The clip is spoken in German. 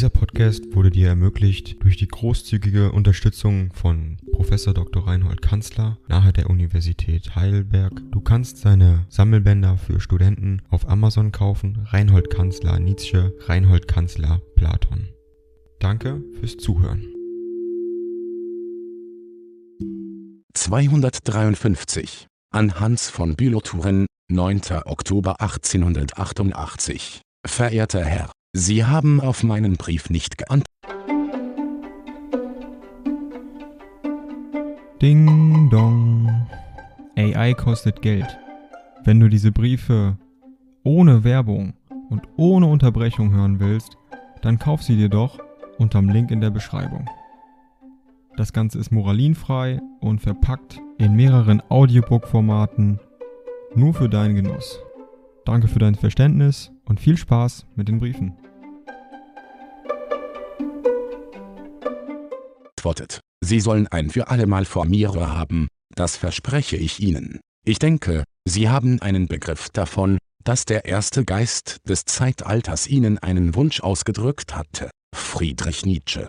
Dieser Podcast wurde dir ermöglicht durch die großzügige Unterstützung von Professor Dr. Reinhold Kanzler nahe der Universität Heidelberg. Du kannst seine Sammelbänder für Studenten auf Amazon kaufen. Reinhold Kanzler Nietzsche, Reinhold Kanzler Platon. Danke fürs Zuhören. 253 an Hans von bülow 9. Oktober 1888 Verehrter Herr, Sie haben auf meinen Brief nicht geantwortet. Ding dong. AI kostet Geld. Wenn du diese Briefe ohne Werbung und ohne Unterbrechung hören willst, dann kauf sie dir doch unterm Link in der Beschreibung. Das Ganze ist moralinfrei und verpackt in mehreren Audiobook-Formaten nur für deinen Genuss. Danke für dein Verständnis und viel Spaß mit den Briefen. Sie sollen ein für allemal vor mir Ruhe haben, das verspreche ich Ihnen. Ich denke, Sie haben einen Begriff davon, dass der erste Geist des Zeitalters Ihnen einen Wunsch ausgedrückt hatte. Friedrich Nietzsche